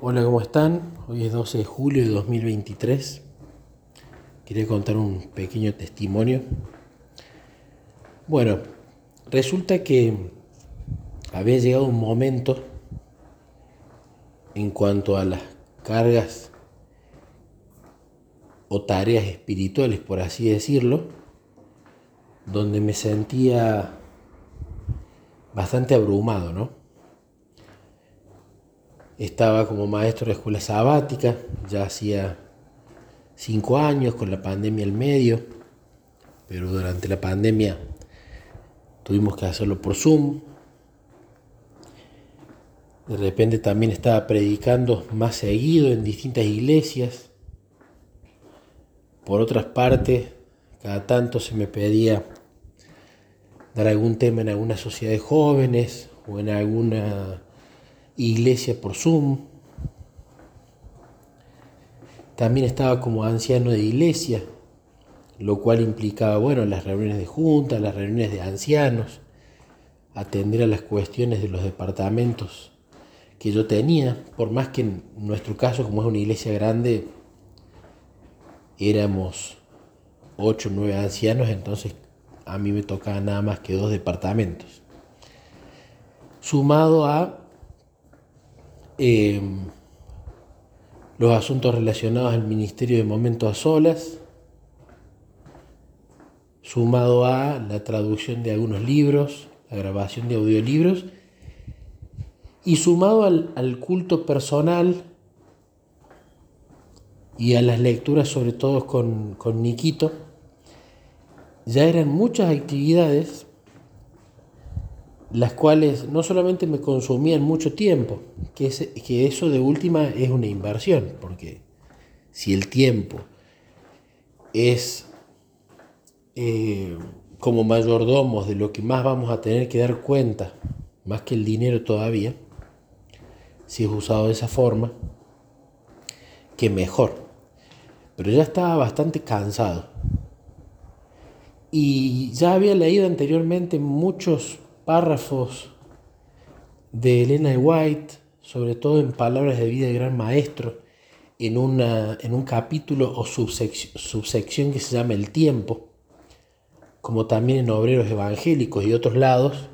Hola, ¿cómo están? Hoy es 12 de julio de 2023. Quería contar un pequeño testimonio. Bueno, resulta que había llegado un momento en cuanto a las cargas o tareas espirituales, por así decirlo, donde me sentía bastante abrumado, ¿no? Estaba como maestro de escuela sabática, ya hacía cinco años con la pandemia al medio, pero durante la pandemia tuvimos que hacerlo por Zoom. De repente también estaba predicando más seguido en distintas iglesias. Por otras partes, cada tanto se me pedía dar algún tema en alguna sociedad de jóvenes o en alguna iglesia por Zoom. También estaba como anciano de iglesia, lo cual implicaba, bueno, las reuniones de junta, las reuniones de ancianos, atender a las cuestiones de los departamentos que yo tenía, por más que en nuestro caso, como es una iglesia grande, éramos ocho o nueve ancianos, entonces a mí me tocaba nada más que dos departamentos. Sumado a Em, los asuntos relacionados al Ministerio de Momento a Solas, sumado a la traducción de algunos libros, la grabación de audiolibros, y sumado al, culto personal y a las lecturas, sobre todo con, con Niquito, ya eran muchas actividades las cuales no solamente me consumían mucho tiempo, que, eso de última es una inversión, porque si el tiempo es eh, como mayordomos de lo que más vamos a tener que dar cuenta, más que el dinero todavía, si es usado de esa forma, que mejor. Pero ya estaba bastante cansado. Y ya había leído anteriormente muchos párrafos de Elena de White, sobre todo en Palabras de Vida del Gran Maestro, en, una, en un capítulo o subsección, que se llama El Tiempo, como también en Obreros Evangélicos y otros lados,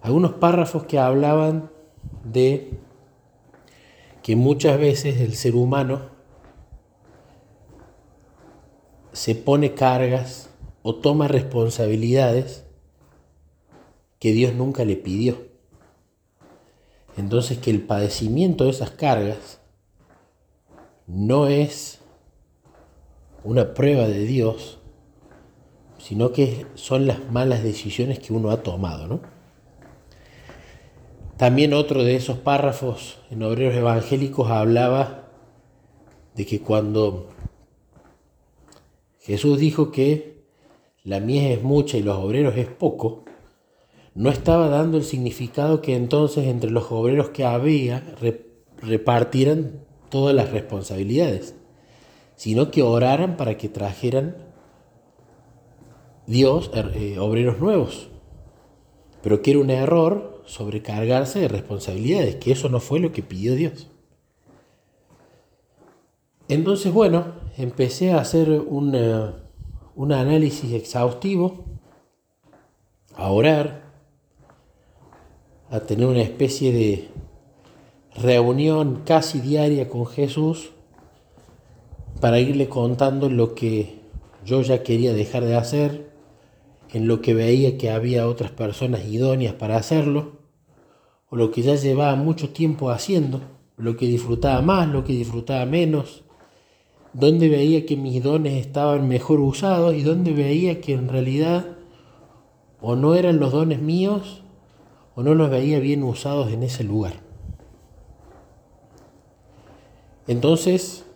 algunos párrafos que hablaban de que muchas veces el ser humano se pone cargas o toma responsabilidades que Dios nunca le pidió. Entonces que el padecimiento de esas cargas no es una prueba de Dios, sino que son las malas decisiones que uno ha tomado. ¿no? También otro de esos párrafos en Obreros Evangélicos hablaba de que cuando Jesús dijo que la mies es mucha y los obreros es poco, no estaba dando el significado que entonces entre los obreros que había repartieran todas las responsabilidades, sino que oraran para que trajeran Dios er, eh, obreros nuevos. Pero que era un error sobrecargarse de responsabilidades, que eso no fue lo que pidió Dios. Entonces, bueno, empecé a hacer un análisis exhaustivo, a orar, a tener una especie de reunión casi diaria con Jesús para irle contando lo que yo ya quería dejar de hacer, en lo que veía que había otras personas idóneas para hacerlo, o lo que ya llevaba mucho tiempo haciendo, lo que disfrutaba más, lo que disfrutaba menos, donde veía que mis dones estaban mejor usados y donde veía que en realidad o no eran los dones míos o no los veía bien usados en ese lugar. Entonces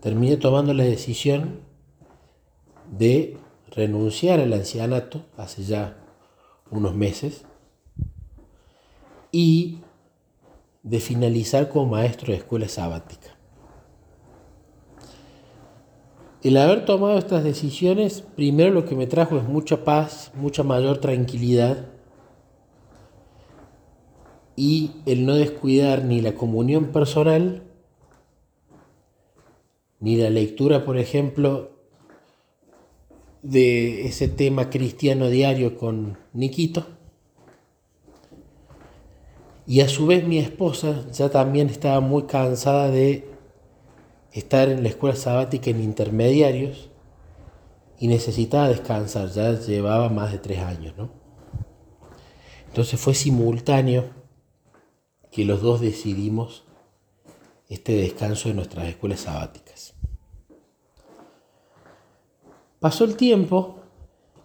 terminé tomando la decisión de renunciar al ancianato hace ya unos meses y de finalizar como maestro de escuela sabática. El haber tomado estas decisiones, primero lo que me trajo es mucha paz, mucha mayor tranquilidad y el no descuidar ni la comunión personal, ni la lectura, por ejemplo, de ese tema cristiano diario con Niquito. Y a su vez mi esposa ya también estaba muy cansada de estar en la escuela sabática en intermediarios y necesitaba descansar, ya llevaba más de tres años, ¿no? Entonces fue simultáneo que los dos decidimos este descanso de nuestras escuelas sabáticas. Pasó el tiempo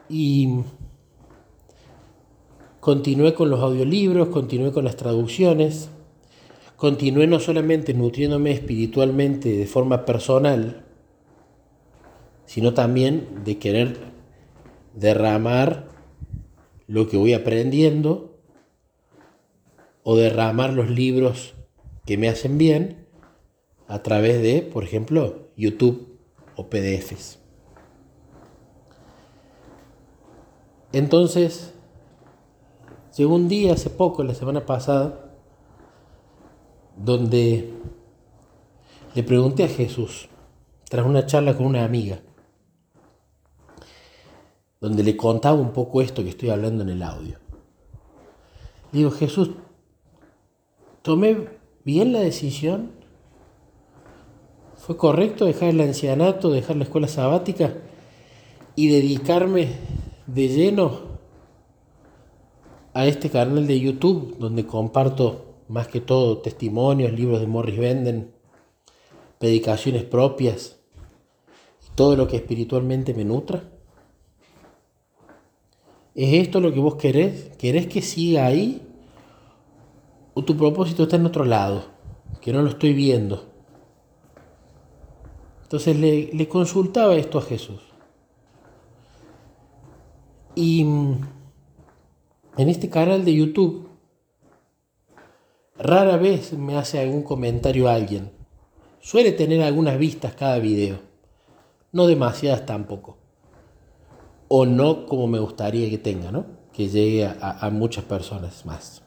y continué con los audiolibros, continué con las traducciones, continué no solamente nutriéndome espiritualmente de forma personal, sino también de querer derramar lo que voy aprendiendo o derramar los libros que me hacen bien a través de, por ejemplo, YouTube o PDFs. Entonces, llegó un día hace poco, la semana pasada, donde le pregunté a Jesús, tras una charla con una amiga, donde le contaba un poco esto que estoy hablando en el audio. digo, Jesús, ¿tomé bien la decisión? ¿Fue correcto dejar el ancianato, dejar la escuela sabática y dedicarme de lleno a este canal de YouTube donde comparto más que todo testimonios, libros de Morris Benden, predicaciones propias y todo lo que espiritualmente me nutra? ¿Es esto lo que vos querés? ¿Querés que siga ahí? ¿O tu propósito está en otro lado? Que no lo estoy viendo. Entonces le, le consultaba esto a Jesús. Y mm, en este canal de YouTube, rara vez me hace algún comentario alguien. Suele tener algunas vistas cada video, no demasiadas tampoco. O no como me gustaría que tenga, ¿no? Que llegue a, a muchas personas más.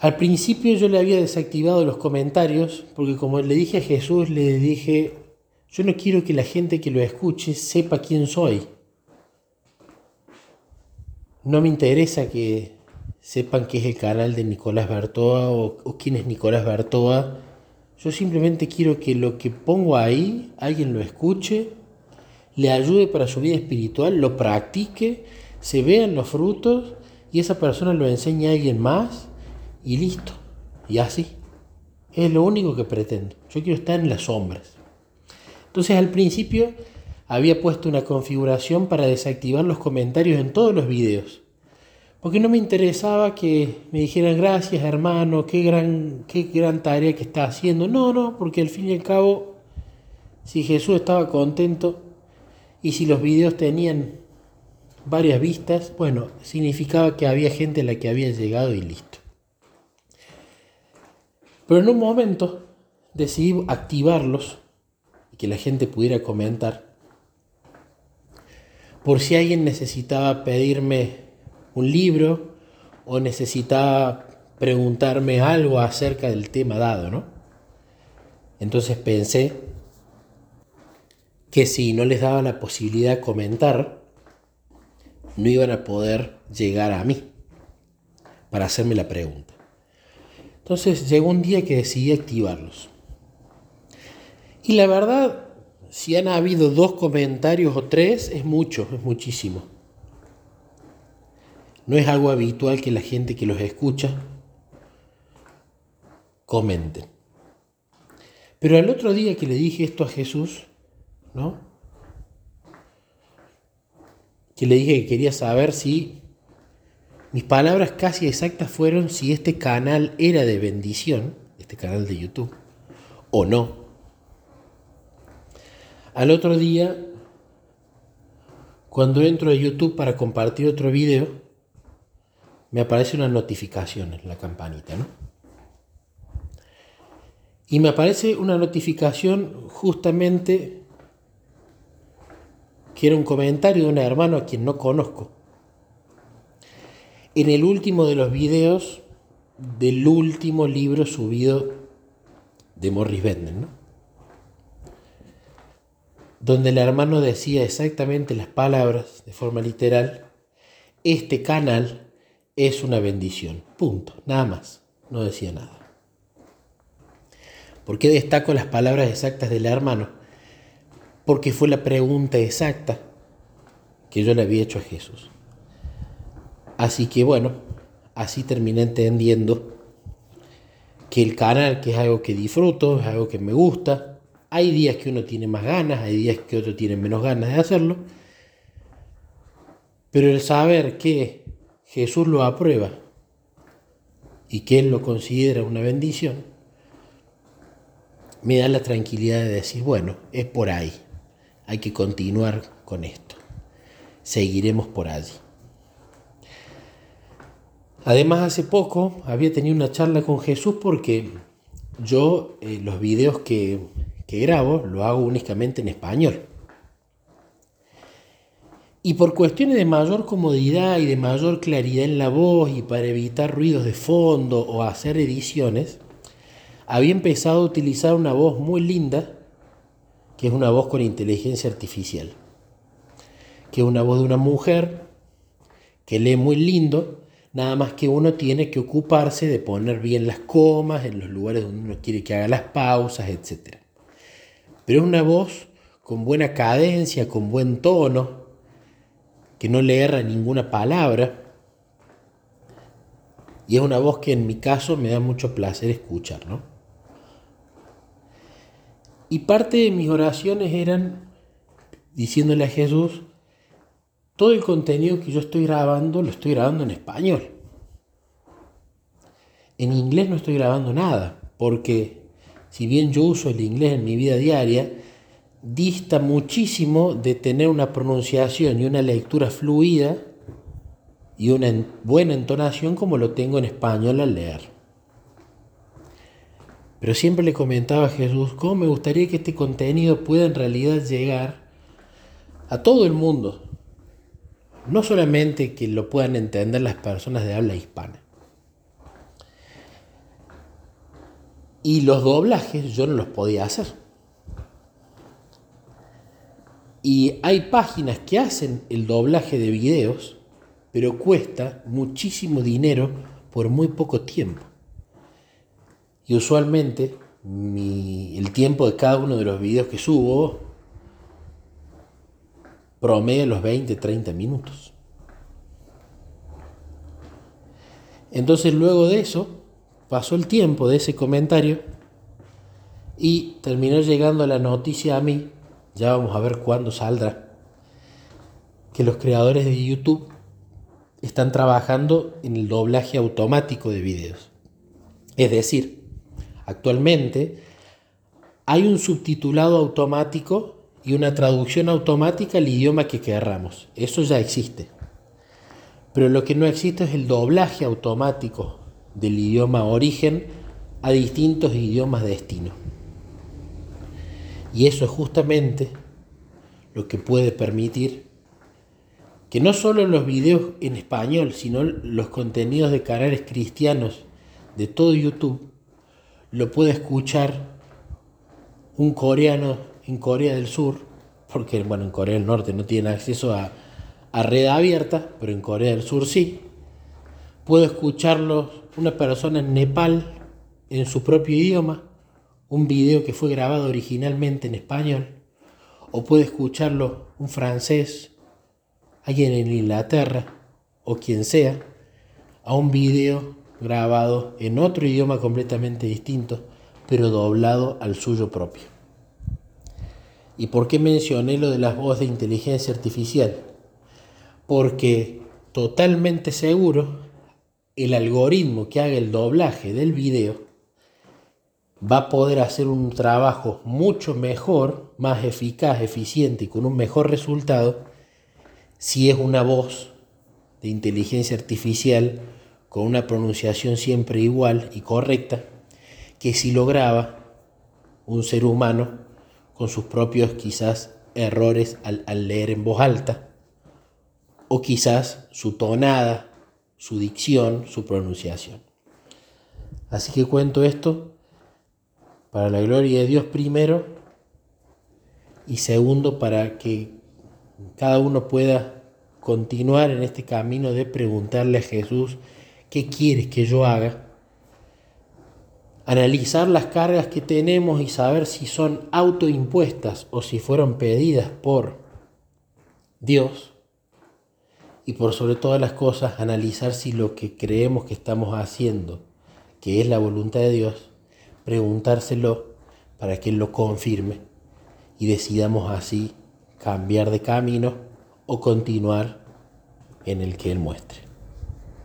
Al principio yo le había desactivado los comentarios porque como le dije a Jesús, le dije, yo no quiero que la gente que lo escuche sepa quién soy. No me interesa que sepan que es el canal de Nicolás Bertoa o, quién es Nicolás Bertoa. Yo simplemente quiero que lo que pongo ahí, alguien lo escuche, le ayude para su vida espiritual, lo practique, se vean los frutos y esa persona lo enseñe a alguien más y listo. Y así. Es lo único que pretendo. Yo quiero estar en las sombras. Entonces al principio había puesto una configuración para desactivar los comentarios en todos los videos. Porque no me interesaba que me dijeran gracias hermano, qué gran, qué gran tarea que está haciendo. No, no, porque al fin y al cabo, si Jesús estaba contento y si los videos tenían varias vistas, bueno, significaba que había gente a la que había llegado y listo. Pero en un momento decidí activarlos que la gente pudiera comentar. Por si alguien necesitaba pedirme un libro o necesitaba preguntarme algo acerca del tema dado, ¿no? Entonces pensé que si no les daba la posibilidad de comentar, no iban a poder llegar a mí para hacerme la pregunta. Entonces llegó un día que decidí activarlos. Y la verdad, si han habido dos comentarios o tres, es mucho, es muchísimo. No es algo habitual que la gente que los escucha comenten. Pero al otro día que le dije esto a Jesús, ¿no? Que le dije que quería saber si mis palabras casi exactas fueron si este canal era de bendición, este canal de YouTube, o no. Al otro día, cuando entro a YouTube para compartir otro video, me aparece una notificación en la campanita, ¿no? Y me aparece una notificación justamente que era un comentario de un hermano a quien no conozco. En el último de los videos del último libro subido de Morris Bender, ¿no? donde el hermano decía exactamente las palabras de forma literal, este canal es una bendición, punto, nada más, no decía nada. ¿Por qué destaco las palabras exactas del hermano? Porque fue la pregunta exacta que yo le había hecho a Jesús. Así que bueno, así terminé entendiendo que el canal, que es algo que disfruto, es algo que me gusta, hay días que uno tiene más ganas, hay días que otro tiene menos ganas de hacerlo, pero el saber que Jesús lo aprueba y que Él lo considera una bendición, me da la tranquilidad de decir, bueno, es por ahí, hay que continuar con esto, seguiremos por allí. Además, hace poco había tenido una charla con Jesús porque yo eh, los videos que, que grabo lo hago únicamente en español. Y por cuestiones de mayor comodidad y de mayor claridad en la voz y para evitar ruidos de fondo o hacer ediciones, había empezado a utilizar una voz muy linda, que es una voz con inteligencia artificial, que es una voz de una mujer que lee muy lindo, nada más que uno tiene que ocuparse de poner bien las comas en los lugares donde uno quiere que haga las pausas, etc. Pero es una voz con buena cadencia, con buen tono, que no le erra ninguna palabra. Y es una voz que en mi caso me da mucho placer escuchar, ¿no? Y parte de mis oraciones eran diciéndole a Jesús, todo el contenido que yo estoy grabando lo estoy grabando en español. En inglés no estoy grabando nada, porque si bien yo uso el inglés en mi vida diaria, dista muchísimo de tener una pronunciación y una lectura fluida y una buena entonación como lo tengo en español al leer. Pero siempre le comentaba a Jesús cómo me gustaría que este contenido pueda en realidad llegar a todo el mundo. No solamente que lo puedan entender las personas de habla hispana. Y los doblajes yo no los podía hacer. Y hay páginas que hacen el doblaje de videos, pero cuesta muchísimo dinero por muy poco tiempo. Y usualmente el tiempo de cada uno de los videos que subo promedia los 20, 30 minutos. Entonces luego de eso, pasó el tiempo de ese comentario y terminó llegando la noticia a mí, ya vamos a ver cuándo saldrá, que los creadores de YouTube están trabajando en el doblaje automático de videos. Es decir, Actualmente hay un subtitulado automático y una traducción automática al idioma que querramos. Eso ya existe. Pero lo que no existe es el doblaje automático del idioma origen a distintos idiomas destino. Y eso es justamente lo que puede permitir que no solo los videos en español, sino los contenidos de canales cristianos de todo YouTube lo puede escuchar un coreano en Corea del Sur, porque bueno, en Corea del Norte no tiene acceso a, a red abierta, pero en Corea del Sur sí. Puede escucharlo una persona en Nepal en su propio idioma, un video que fue grabado originalmente en español, o puede escucharlo un francés, alguien en Inglaterra o quien sea, a un video grabado en otro idioma completamente distinto, pero doblado al suyo propio. ¿Y por qué mencioné lo de las voces de inteligencia artificial? Porque totalmente seguro el algoritmo que haga el doblaje del video va a poder hacer un trabajo mucho mejor, más eficaz, eficiente y con un mejor resultado si es una voz de inteligencia artificial con una pronunciación siempre igual y correcta, que si lograba un ser humano con sus propios quizás errores al, leer en voz alta, o quizás su tonada, su dicción, su pronunciación. Así que cuento esto para la gloria de Dios primero y segundo para que cada uno pueda continuar en este camino de preguntarle a Jesús, ¿qué quieres que yo haga? Analizar las cargas que tenemos y saber si son autoimpuestas o si fueron pedidas por Dios. Y por sobre todas las cosas, analizar si lo que creemos que estamos haciendo, que es la voluntad de Dios, preguntárselo para que Él lo confirme y decidamos así cambiar de camino o continuar en el que Él muestre.